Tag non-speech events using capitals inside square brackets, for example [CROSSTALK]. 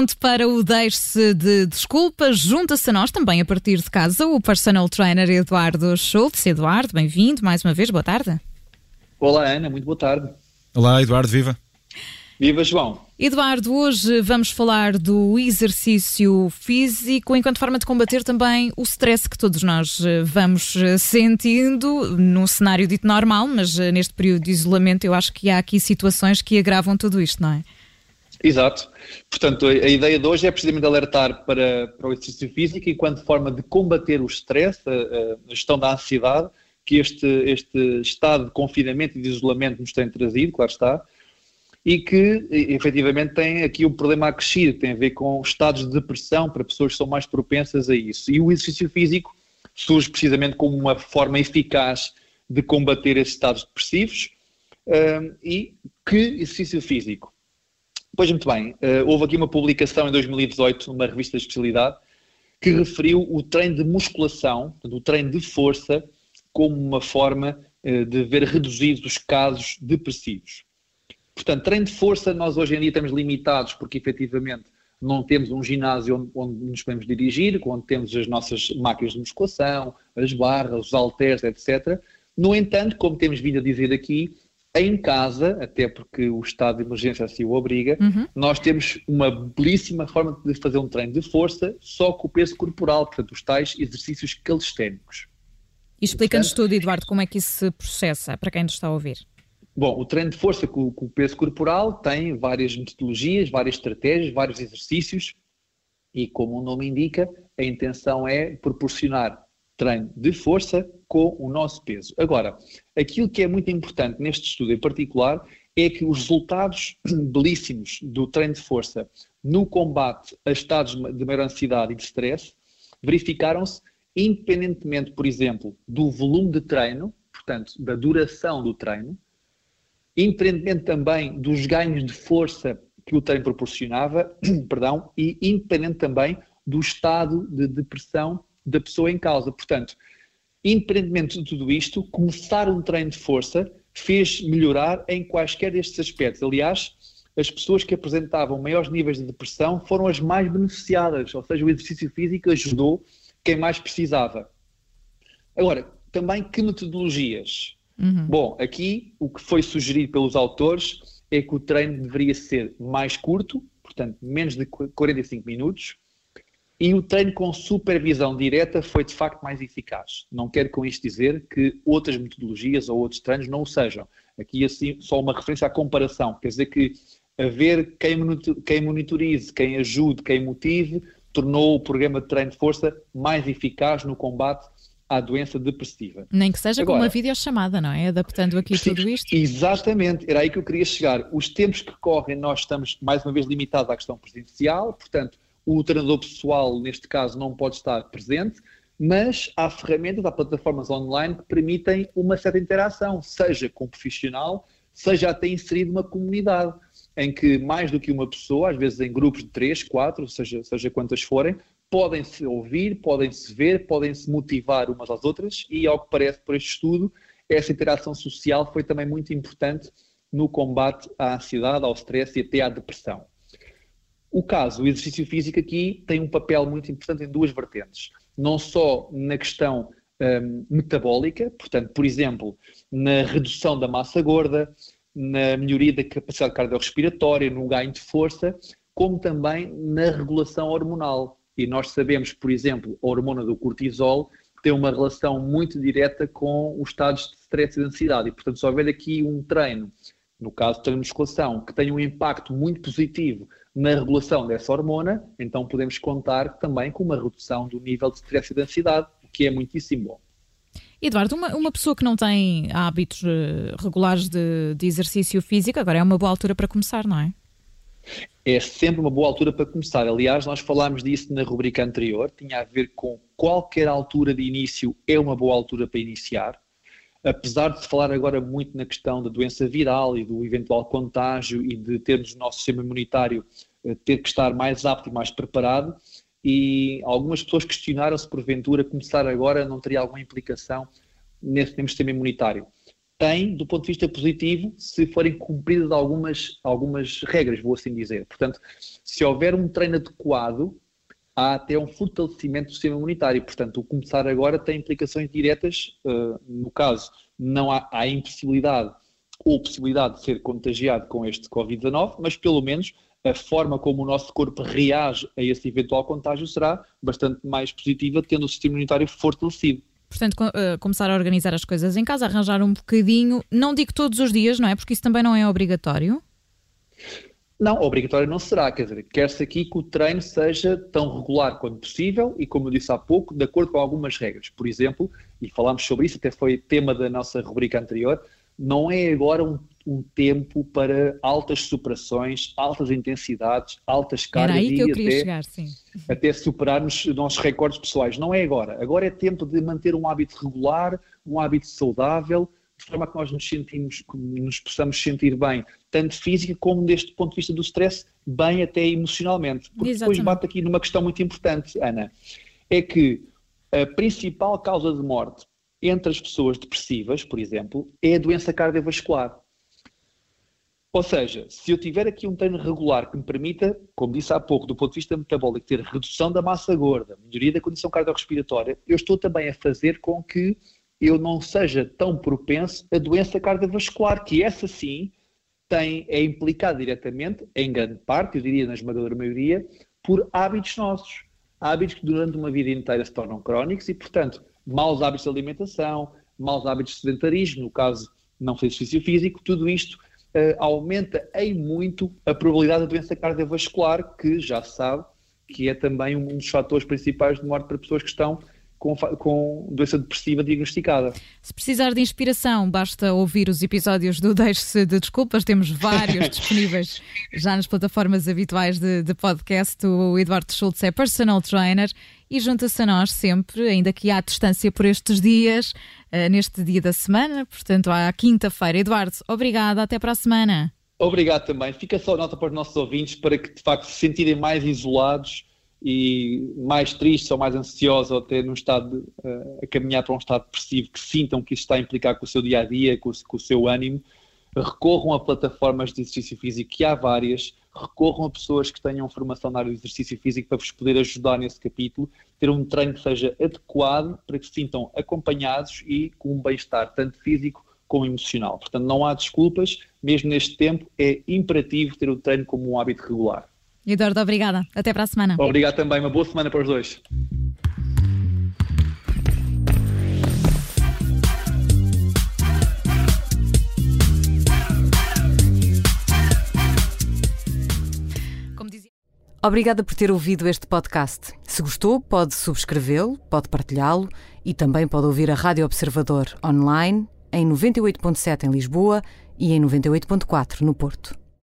pronto para o deixe de desculpas, junta-se a nós também a partir de casa o personal trainer Eduardo Schultz. Eduardo, bem-vindo mais uma vez, boa tarde. Olá Ana, muito boa tarde. Olá Eduardo, viva. Viva João. Eduardo, hoje vamos falar do exercício físico enquanto forma de combater também o stress que todos nós eh, vamos eh, sentindo num cenário dito normal, mas eh, neste período de isolamento eu acho que há aqui situações que agravam tudo isto, não é? Exato. Portanto, a, ideia de hoje é precisamente alertar para, para o exercício físico enquanto forma de combater o stress, a, a gestão da ansiedade que este, este estado de confinamento e de isolamento nos tem trazido, claro está, e que efetivamente tem aqui um problema acrescido, tem a ver com estados de depressão para pessoas que são mais propensas a isso. E o exercício físico surge precisamente como uma forma eficaz de combater esses estados depressivos. Um, e que exercício físico? Pois muito bem, uh, houve aqui uma publicação em 2018 numa revista de especialidade que referiu o treino de musculação, o treino de força, como uma forma uh, de ver reduzidos os casos depressivos. Portanto, treino de força, nós hoje em dia estamos limitados porque efetivamente não temos um ginásio onde, onde, nos podemos dirigir, onde temos as nossas máquinas de musculação, as barras, os halteres, etc. No entanto, como temos vindo a dizer aqui, em casa, até porque o estado de emergência assim o obriga, uhum. nós temos uma belíssima forma de fazer um treino de força só com o peso corporal, portanto, os tais exercícios calisténicos. E explica-nos tudo, Eduardo, como é que isso se processa, para quem nos está a ouvir. Bom, o treino de força com, com, o peso corporal tem várias metodologias, várias estratégias, vários exercícios e, como o nome indica, a intenção é proporcionar treino de força com o nosso peso. Agora, aquilo que é muito importante neste estudo em particular é que os resultados [CLEARS THROAT] belíssimos do treino de força no combate a estados de maior ansiedade e de stress verificaram-se independentemente, por exemplo, do volume de treino, portanto, da duração do treino, independentemente também dos ganhos de força que o treino proporcionava, [CLEARS THROAT] perdão, e independente também do estado de depressão da pessoa em causa. Portanto, independentemente de tudo isto, começar um treino de força fez melhorar em quaisquer destes aspectos. Aliás, as pessoas que apresentavam maiores níveis de depressão foram as mais beneficiadas, ou seja, o exercício físico ajudou quem mais precisava. Agora, também que metodologias? Uhum. Bom, aqui o que foi sugerido pelos autores é que o treino deveria ser mais curto, portanto, menos de 45 minutos, e o treino com supervisão direta foi de facto mais eficaz. Não quero com isto dizer que outras metodologias ou outros treinos não o sejam. Aqui, assim, só uma referência à comparação. Quer dizer que haver quem, monitorize, quem ajude, quem motive, tornou o programa de treino de força mais eficaz no combate à doença depressiva. Nem que seja Agora, com uma videochamada, não é? Adaptando aqui tudo isto. Exatamente, era aí que eu queria chegar. Os tempos que correm, nós estamos mais uma vez limitados à questão presencial, portanto, o treinador pessoal, neste caso, não pode estar presente, mas há ferramentas, há plataformas online que permitem uma certa interação, seja com o profissional, seja até inserido uma comunidade, em que mais do que uma pessoa, às vezes em grupos de três, quatro, seja, seja quantas forem, podem se ouvir, podem se ver, podem se motivar umas às outras e, ao que parece por este estudo, essa interação social foi também muito importante no combate à ansiedade, ao stress e até à depressão. O caso, o exercício físico aqui tem um papel muito importante em duas vertentes. Não só na questão um, metabólica, portanto, por exemplo, na redução da massa gorda, na melhoria da capacidade cardiorrespiratória, no ganho de força, como também na regulação hormonal. E nós sabemos, por exemplo, a hormona do cortisol tem uma relação muito direta com os estados de stress e de ansiedade. E, portanto, se houver aqui um treino, no caso de musculação, que tenha um impacto muito positivo na regulação dessa hormona, então podemos contar também com uma redução do nível de stress e de ansiedade, o que é muitíssimo bom. Eduardo, uma, uma pessoa que não tem hábitos uh, regulares de, de exercício físico, agora é uma boa altura para começar, não é? é sempre uma boa altura para começar. Aliás, nós falámos disso na rubrica anterior, tinha a ver com qualquer altura de início é uma boa altura para iniciar. Apesar de se falar agora muito na questão da doença viral e do eventual contágio e de termos o nosso sistema imunitário eh, ter que estar mais apto e mais preparado, e algumas pessoas questionaram se porventura começar agora não teria alguma implicação nesse sistema imunitário. tem do ponto de vista positivo se forem cumpridas algumas, algumas regras, vou assim dizer. Portanto, se houver um treino adequado, há até um fortalecimento do sistema imunitário. Portanto, o começar agora tem implicações diretas, uh, no caso, não há, há impossibilidade ou possibilidade de ser contagiado com este Covid-19, mas pelo menos a forma como o nosso corpo reage a esse eventual contágio será bastante mais positiva, tendo o sistema imunitário fortalecido. Portanto, uh, começar a organizar as coisas em casa, arranjar um bocadinho, não digo todos os dias, não é? Porque isso também não é obrigatório. Não, obrigatório não será, quer dizer, quer-se aqui que o treino seja tão regular quanto possível e, como eu disse há pouco, de acordo com algumas regras. Por exemplo, e falámos sobre isso, até foi tema da nossa rubrica anterior, não é agora um, um tempo para altas superações, altas intensidades, altas cargas Era aí que eu queria até, chegar, sim. até superarmos os nossos recordes pessoais. Não é agora. Agora é tempo de manter um hábito regular, um hábito saudável, de forma que nós nos sentimos, nos possamos sentir bem, tanto física como deste ponto de vista do stress, bem até emocionalmente. Porque Exatamente. depois bate aqui numa questão muito importante, Ana, é que a principal causa de morte entre as pessoas depressivas, por exemplo, é a doença cardiovascular. Ou seja, se eu tiver aqui um treino regular que me permita, como disse há pouco, do ponto de vista metabólico, ter redução da massa gorda, melhoria da condição cardiorrespiratória, eu estou também a fazer com que eu não seja tão propenso a doença cardiovascular, que essa sim tem, é implicada diretamente, em grande parte, eu diria na esmagadora maioria, por hábitos nossos. Hábitos que durante uma vida inteira se tornam crónicos e, portanto, maus hábitos de alimentação, maus hábitos de sedentarismo, no caso não fazer exercício físico, tudo isto uh, aumenta em muito a probabilidade da doença cardiovascular, que já se sabe que é também um dos fatores principais de morte para pessoas que estão com, com, doença depressiva diagnosticada. Se precisar de inspiração, basta ouvir os episódios do Deixe-se de Desculpas, temos vários [LAUGHS] disponíveis já nas plataformas habituais de, de, podcast. O Eduardo Schultz é personal trainer e junta-se a nós sempre, ainda que há distância por estes dias, uh, neste dia da semana, portanto, à quinta-feira. Eduardo, obrigada, até para a semana. Obrigado também. Fica só nota para os nossos ouvintes para que de facto se sentirem mais isolados e mais tristes ou mais ansiosos ou até num estado uh, a caminhar para um estado depressivo, que sintam que isso está a implicar com o seu dia a dia, com, com o seu ânimo, recorram a plataformas de exercício físico, que há várias, recorram a pessoas que tenham formação na área do exercício físico para vos poder ajudar nesse capítulo, ter um treino que seja adequado para que se sintam acompanhados e com um bem-estar, tanto físico como emocional. Portanto, não há desculpas, mesmo neste tempo, é imperativo ter o treino como um hábito regular. Eduardo, obrigada. Até para a semana. Obrigado também. Uma boa semana para os dois. Obrigada por ter ouvido este podcast. Se gostou, pode subscrevê-lo, pode partilhá-lo e também pode ouvir a Rádio Observador online em 98.7 em Lisboa e em 98.4 no Porto.